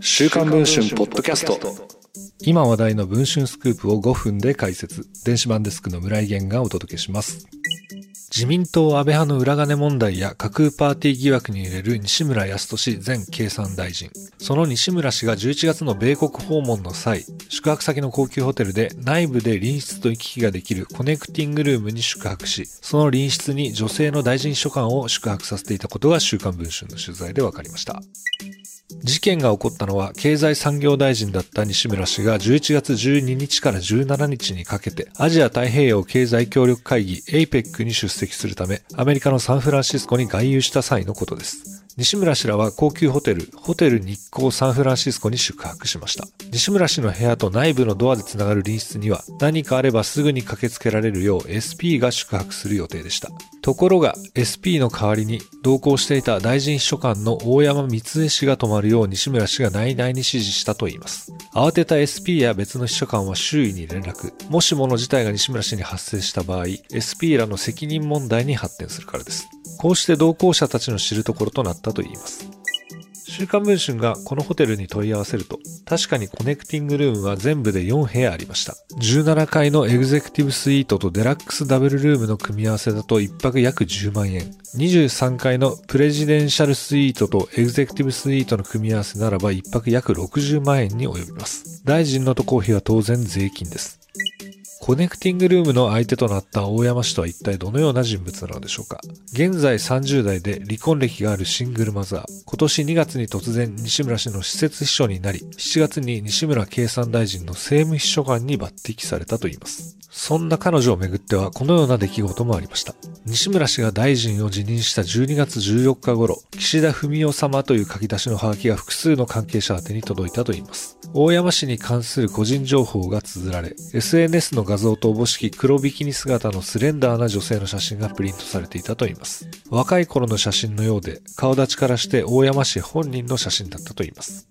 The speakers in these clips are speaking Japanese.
週刊文春ポッドキャスト今話題の文春スクープを5分で解説電子版デスクの村井源がお届けします自民党安倍派の裏金問題や架空パーティー疑惑に揺れる西村康稔前経産大臣。その西村氏が11月の米国訪問の際、宿泊先の高級ホテルで内部で隣室と行き来ができるコネクティングルームに宿泊し、その隣室に女性の大臣秘書官を宿泊させていたことが週刊文春の取材で分かりました。事件が起こったのは経済産業大臣だった西村氏が11月12日から17日にかけてアジア太平洋経済協力会議 APEC に出席するためアメリカのサンフランシスコに外遊した際のことです。西村氏らは高級ホテル、ホテル日光サンフランシスコに宿泊しました。西村氏の部屋と内部のドアでつながる隣室には何かあればすぐに駆けつけられるよう SP が宿泊する予定でした。ところが SP の代わりに同行していた大臣秘書官の大山光恵氏が泊まるよう西村氏が内々に指示したといいます。慌てた SP や別の秘書官は周囲に連絡。もしもの事態が西村氏に発生した場合、SP らの責任問題に発展するからです。こうして同行者たちの知るところとなったといいます。週刊文春がこのホテルに問い合わせると、確かにコネクティングルームは全部で4部屋ありました。17階のエグゼクティブスイートとデラックスダブルルームの組み合わせだと1泊約10万円。23階のプレジデンシャルスイートとエグゼクティブスイートの組み合わせならば1泊約60万円に及びます。大臣の渡航費は当然税金です。コネクティングルームの相手となった大山氏とは一体どのような人物なのでしょうか？現在30代で離婚歴があるシングルマザー。今年2月に突然西村氏の施設秘書になり、7月に西村経産大臣の政務秘書官に抜擢されたといいます。そんな彼女をめぐってはこのような出来事もありました。西村氏が大臣を辞任した12月14日頃、岸田文雄様という書き出しのハガキが複数の関係者宛てに届いたといいます。大山氏に関する個人情報が綴られ、SNS の画像とおぼしき黒ビキニ姿のスレンダーな女性の写真がプリントされていたといいます。若い頃の写真のようで、顔立ちからして大山氏本人の写真だったといいます。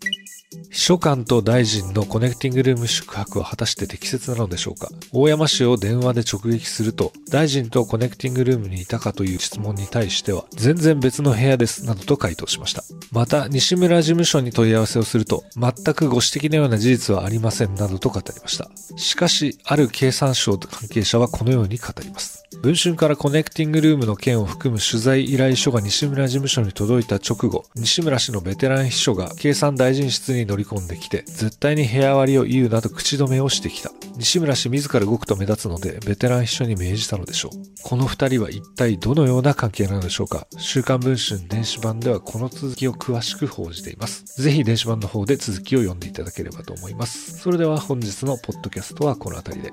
秘書官と大臣のコネクティングルーム宿泊は果たして適切なのでしょうか？大山氏を電話で直撃すると、大臣とコネクティングルームにいたかという質問に対しては、全然別の部屋です、などと回答しました。また、西村事務所に問い合わせをすると、全くご指摘のような事実はありません、などと語りました。しかし、ある経産省関係者はこのように語ります。文春からコネクティングルームの件を含む取材依頼書が西村事務所に届いた直後、西村氏のベテラン秘書が経産大臣室に乗り込んできて、絶対に部屋割りを言うなど口止めをしてきた。西村氏自ら動くと目立つので、ベテラン秘書に命じたのでしょう。この二人は一体どのような関係なのでしょうか週刊文春電子版ではこの続きを詳しく報じています。ぜひ電子版の方で続きを読んでいただければと思います。それでは本日のポッドキャストはこの辺りで。